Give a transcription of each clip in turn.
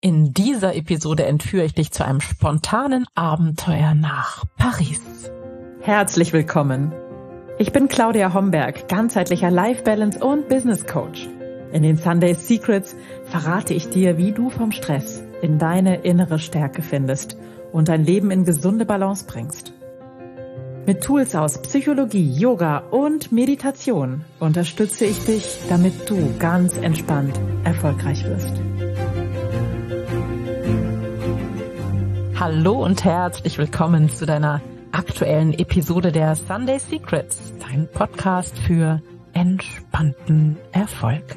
In dieser Episode entführe ich dich zu einem spontanen Abenteuer nach Paris. Herzlich willkommen. Ich bin Claudia Homberg, ganzheitlicher Life Balance und Business Coach. In den Sunday Secrets verrate ich dir, wie du vom Stress in deine innere Stärke findest und dein Leben in gesunde Balance bringst. Mit Tools aus Psychologie, Yoga und Meditation unterstütze ich dich, damit du ganz entspannt erfolgreich wirst. Hallo und herzlich willkommen zu deiner aktuellen Episode der Sunday Secrets, dein Podcast für entspannten Erfolg.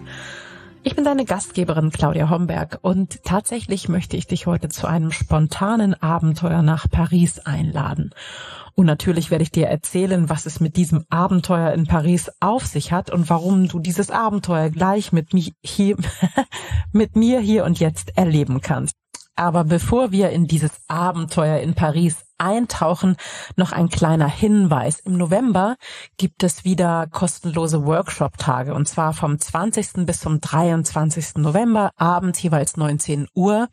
Ich bin deine Gastgeberin Claudia Homberg und tatsächlich möchte ich dich heute zu einem spontanen Abenteuer nach Paris einladen. Und natürlich werde ich dir erzählen, was es mit diesem Abenteuer in Paris auf sich hat und warum du dieses Abenteuer gleich mit, mich hier, mit mir hier und jetzt erleben kannst. Aber bevor wir in dieses Abenteuer in Paris eintauchen, noch ein kleiner Hinweis. Im November gibt es wieder kostenlose Workshop-Tage und zwar vom 20. bis zum 23. November, abends jeweils 19 Uhr,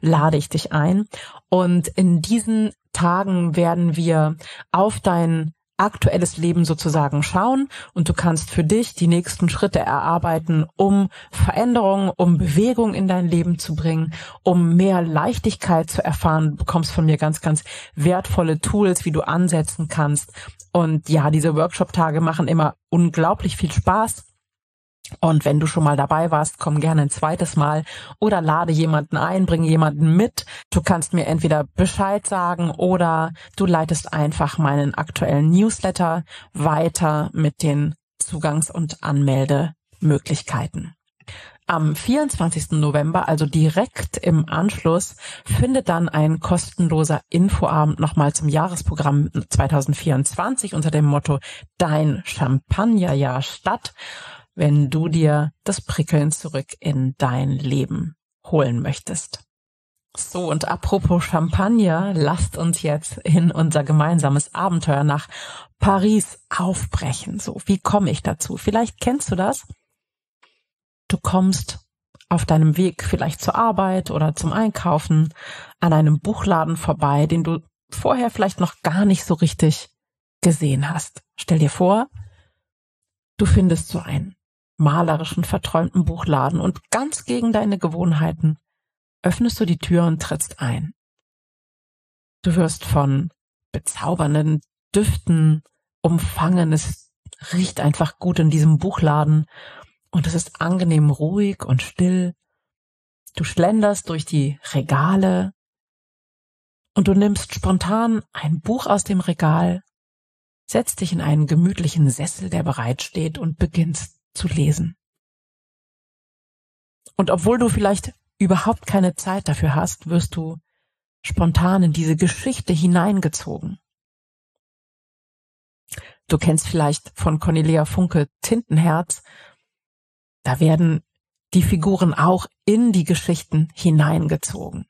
lade ich dich ein. Und in diesen Tagen werden wir auf dein aktuelles Leben sozusagen schauen und du kannst für dich die nächsten Schritte erarbeiten, um Veränderungen, um Bewegung in dein Leben zu bringen, um mehr Leichtigkeit zu erfahren. Du bekommst von mir ganz, ganz wertvolle Tools, wie du ansetzen kannst. Und ja, diese Workshop-Tage machen immer unglaublich viel Spaß. Und wenn du schon mal dabei warst, komm gerne ein zweites Mal oder lade jemanden ein, bringe jemanden mit. Du kannst mir entweder Bescheid sagen oder du leitest einfach meinen aktuellen Newsletter weiter mit den Zugangs- und Anmeldemöglichkeiten. Am 24. November, also direkt im Anschluss, findet dann ein kostenloser Infoabend nochmal zum Jahresprogramm 2024 unter dem Motto Dein Champagnerjahr statt wenn du dir das Prickeln zurück in dein Leben holen möchtest. So, und apropos Champagner, lasst uns jetzt in unser gemeinsames Abenteuer nach Paris aufbrechen. So, wie komme ich dazu? Vielleicht kennst du das. Du kommst auf deinem Weg vielleicht zur Arbeit oder zum Einkaufen an einem Buchladen vorbei, den du vorher vielleicht noch gar nicht so richtig gesehen hast. Stell dir vor, du findest so ein malerischen, verträumten Buchladen und ganz gegen deine Gewohnheiten öffnest du die Tür und trittst ein. Du wirst von bezaubernden Düften umfangen. Es riecht einfach gut in diesem Buchladen und es ist angenehm ruhig und still. Du schlenderst durch die Regale und du nimmst spontan ein Buch aus dem Regal, setzt dich in einen gemütlichen Sessel, der bereitsteht und beginnst zu lesen. Und obwohl du vielleicht überhaupt keine Zeit dafür hast, wirst du spontan in diese Geschichte hineingezogen. Du kennst vielleicht von Cornelia Funke Tintenherz. Da werden die Figuren auch in die Geschichten hineingezogen.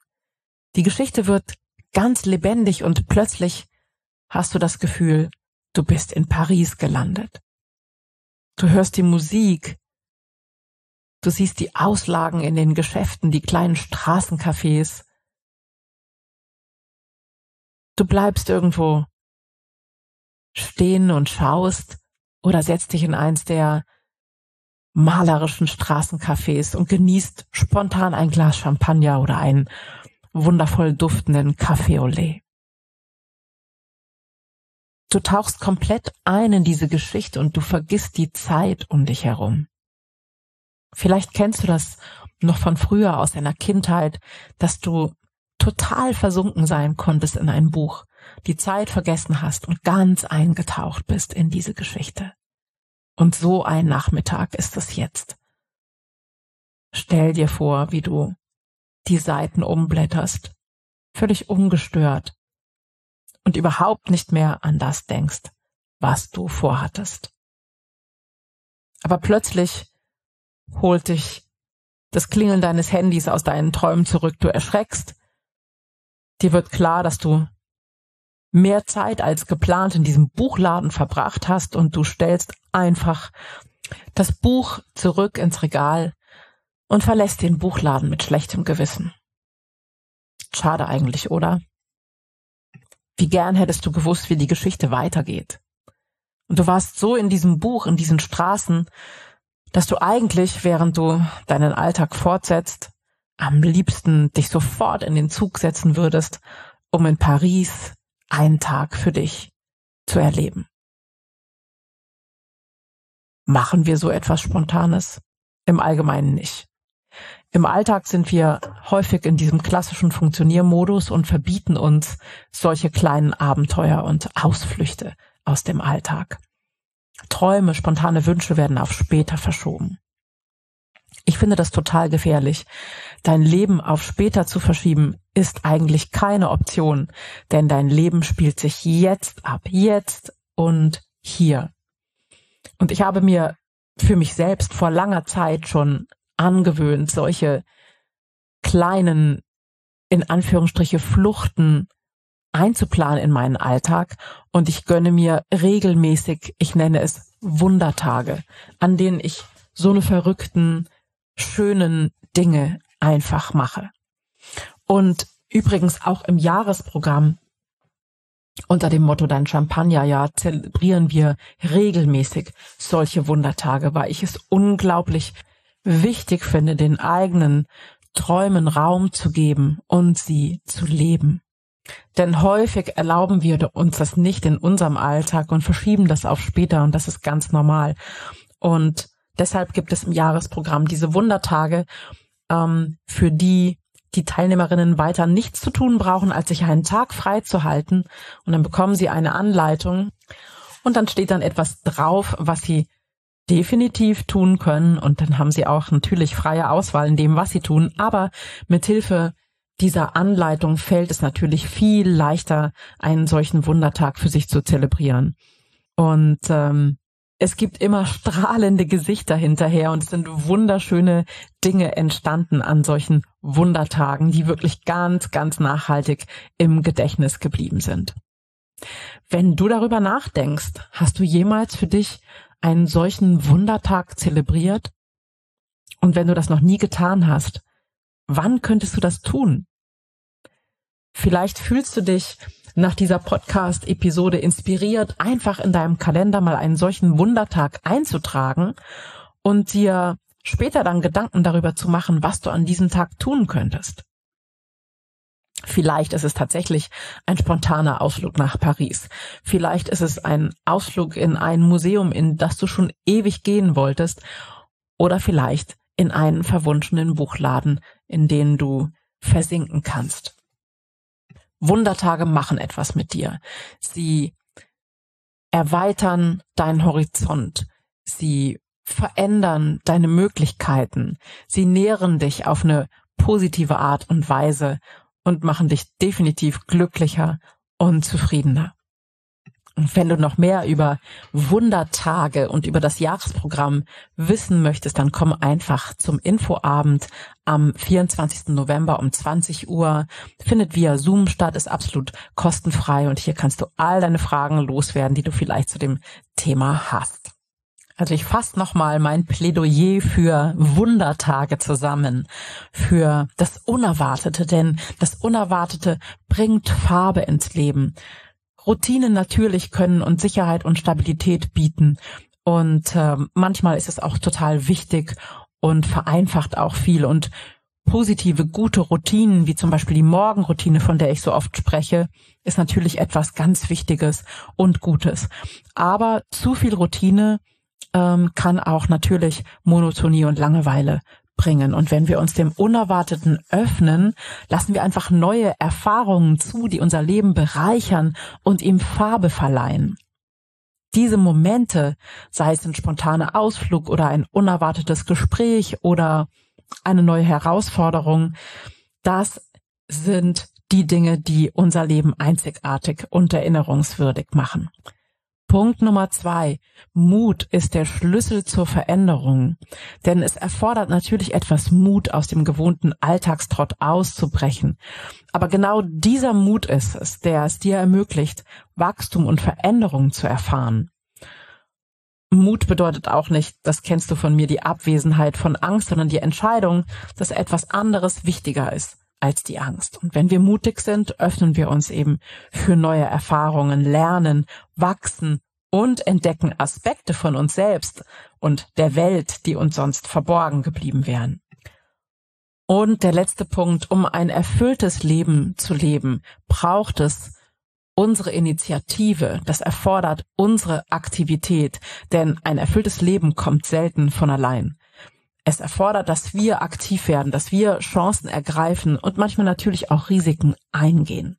Die Geschichte wird ganz lebendig und plötzlich hast du das Gefühl, du bist in Paris gelandet. Du hörst die Musik. Du siehst die Auslagen in den Geschäften, die kleinen Straßencafés. Du bleibst irgendwo stehen und schaust oder setzt dich in eins der malerischen Straßencafés und genießt spontan ein Glas Champagner oder einen wundervoll duftenden Café au lait. Du tauchst komplett ein in diese Geschichte und du vergisst die Zeit um dich herum. Vielleicht kennst du das noch von früher aus deiner Kindheit, dass du total versunken sein konntest in ein Buch, die Zeit vergessen hast und ganz eingetaucht bist in diese Geschichte. Und so ein Nachmittag ist es jetzt. Stell dir vor, wie du die Seiten umblätterst, völlig ungestört, und überhaupt nicht mehr an das denkst, was du vorhattest. Aber plötzlich holt dich das Klingeln deines Handys aus deinen Träumen zurück. Du erschreckst. Dir wird klar, dass du mehr Zeit als geplant in diesem Buchladen verbracht hast und du stellst einfach das Buch zurück ins Regal und verlässt den Buchladen mit schlechtem Gewissen. Schade eigentlich, oder? Wie gern hättest du gewusst, wie die Geschichte weitergeht. Und du warst so in diesem Buch, in diesen Straßen, dass du eigentlich, während du deinen Alltag fortsetzt, am liebsten dich sofort in den Zug setzen würdest, um in Paris einen Tag für dich zu erleben. Machen wir so etwas Spontanes? Im Allgemeinen nicht. Im Alltag sind wir häufig in diesem klassischen Funktioniermodus und verbieten uns solche kleinen Abenteuer und Ausflüchte aus dem Alltag. Träume, spontane Wünsche werden auf später verschoben. Ich finde das total gefährlich. Dein Leben auf später zu verschieben, ist eigentlich keine Option, denn dein Leben spielt sich jetzt ab, jetzt und hier. Und ich habe mir für mich selbst vor langer Zeit schon angewöhnt, solche kleinen, in Anführungsstriche, Fluchten einzuplanen in meinen Alltag. Und ich gönne mir regelmäßig, ich nenne es Wundertage, an denen ich so eine verrückten, schönen Dinge einfach mache. Und übrigens auch im Jahresprogramm unter dem Motto Dein Champagnerjahr zelebrieren wir regelmäßig solche Wundertage, weil ich es unglaublich wichtig finde, den eigenen Träumen Raum zu geben und sie zu leben. Denn häufig erlauben wir uns das nicht in unserem Alltag und verschieben das auf später und das ist ganz normal. Und deshalb gibt es im Jahresprogramm diese Wundertage, ähm, für die die Teilnehmerinnen weiter nichts zu tun brauchen, als sich einen Tag frei zu halten. Und dann bekommen sie eine Anleitung und dann steht dann etwas drauf, was sie definitiv tun können. Und dann haben sie auch natürlich freie Auswahl in dem, was sie tun. Aber mit Hilfe dieser Anleitung fällt es natürlich viel leichter, einen solchen Wundertag für sich zu zelebrieren. Und ähm, es gibt immer strahlende Gesichter hinterher und es sind wunderschöne Dinge entstanden an solchen Wundertagen, die wirklich ganz, ganz nachhaltig im Gedächtnis geblieben sind. Wenn du darüber nachdenkst, hast du jemals für dich einen solchen Wundertag zelebriert? Und wenn du das noch nie getan hast, wann könntest du das tun? Vielleicht fühlst du dich nach dieser Podcast-Episode inspiriert, einfach in deinem Kalender mal einen solchen Wundertag einzutragen und dir später dann Gedanken darüber zu machen, was du an diesem Tag tun könntest. Vielleicht ist es tatsächlich ein spontaner Ausflug nach Paris. Vielleicht ist es ein Ausflug in ein Museum, in das du schon ewig gehen wolltest. Oder vielleicht in einen verwunschenen Buchladen, in den du versinken kannst. Wundertage machen etwas mit dir. Sie erweitern deinen Horizont. Sie verändern deine Möglichkeiten. Sie nähren dich auf eine positive Art und Weise und machen dich definitiv glücklicher und zufriedener. Und wenn du noch mehr über Wundertage und über das Jahresprogramm wissen möchtest, dann komm einfach zum Infoabend am 24. November um 20 Uhr. Findet via Zoom statt, ist absolut kostenfrei und hier kannst du all deine Fragen loswerden, die du vielleicht zu dem Thema hast. Also ich fasse nochmal mein Plädoyer für Wundertage zusammen, für das Unerwartete, denn das Unerwartete bringt Farbe ins Leben. Routinen natürlich können und Sicherheit und Stabilität bieten. Und äh, manchmal ist es auch total wichtig und vereinfacht auch viel. Und positive, gute Routinen, wie zum Beispiel die Morgenroutine, von der ich so oft spreche, ist natürlich etwas ganz Wichtiges und Gutes. Aber zu viel Routine ähm, kann auch natürlich Monotonie und Langeweile bringen. Und wenn wir uns dem Unerwarteten öffnen, lassen wir einfach neue Erfahrungen zu, die unser Leben bereichern und ihm Farbe verleihen. Diese Momente, sei es ein spontaner Ausflug oder ein unerwartetes Gespräch oder eine neue Herausforderung, das sind die Dinge, die unser Leben einzigartig und erinnerungswürdig machen. Punkt Nummer zwei. Mut ist der Schlüssel zur Veränderung. Denn es erfordert natürlich etwas Mut, aus dem gewohnten Alltagstrott auszubrechen. Aber genau dieser Mut ist es, der es dir ermöglicht, Wachstum und Veränderung zu erfahren. Mut bedeutet auch nicht, das kennst du von mir, die Abwesenheit von Angst, sondern die Entscheidung, dass etwas anderes wichtiger ist als die Angst. Und wenn wir mutig sind, öffnen wir uns eben für neue Erfahrungen, lernen, wachsen und entdecken Aspekte von uns selbst und der Welt, die uns sonst verborgen geblieben wären. Und der letzte Punkt, um ein erfülltes Leben zu leben, braucht es unsere Initiative, das erfordert unsere Aktivität, denn ein erfülltes Leben kommt selten von allein. Es erfordert, dass wir aktiv werden, dass wir Chancen ergreifen und manchmal natürlich auch Risiken eingehen.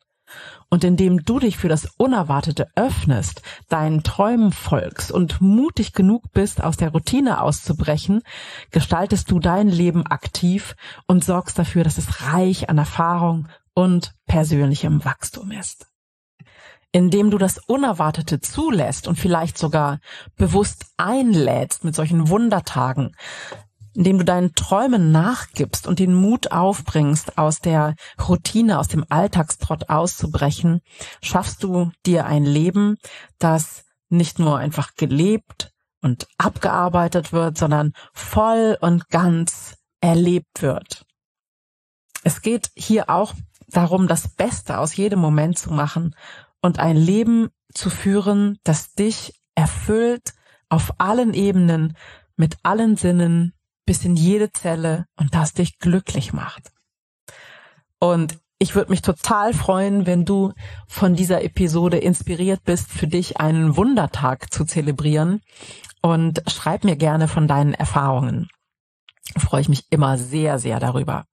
Und indem du dich für das Unerwartete öffnest, deinen Träumen folgst und mutig genug bist, aus der Routine auszubrechen, gestaltest du dein Leben aktiv und sorgst dafür, dass es reich an Erfahrung und persönlichem Wachstum ist. Indem du das Unerwartete zulässt und vielleicht sogar bewusst einlädst mit solchen Wundertagen, indem du deinen Träumen nachgibst und den Mut aufbringst, aus der Routine, aus dem Alltagstrott auszubrechen, schaffst du dir ein Leben, das nicht nur einfach gelebt und abgearbeitet wird, sondern voll und ganz erlebt wird. Es geht hier auch darum, das Beste aus jedem Moment zu machen und ein Leben zu führen, das dich erfüllt auf allen Ebenen, mit allen Sinnen, bis in jede Zelle und das dich glücklich macht. Und ich würde mich total freuen, wenn du von dieser Episode inspiriert bist, für dich einen Wundertag zu zelebrieren. Und schreib mir gerne von deinen Erfahrungen. Freue ich mich immer sehr, sehr darüber.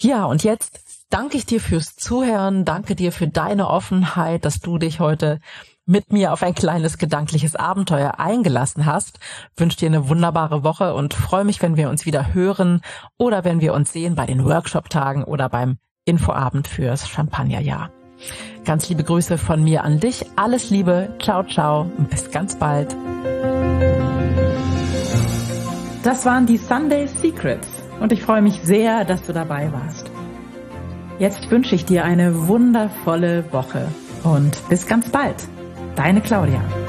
Ja, und jetzt danke ich dir fürs Zuhören, danke dir für deine Offenheit, dass du dich heute mit mir auf ein kleines gedankliches Abenteuer eingelassen hast. Wünsche dir eine wunderbare Woche und freue mich, wenn wir uns wieder hören oder wenn wir uns sehen bei den Workshop-Tagen oder beim Infoabend fürs Champagnerjahr. Ganz liebe Grüße von mir an dich. Alles Liebe. Ciao, ciao. Und bis ganz bald. Das waren die Sunday Secrets und ich freue mich sehr, dass du dabei warst. Jetzt wünsche ich dir eine wundervolle Woche und bis ganz bald. Deine Claudia.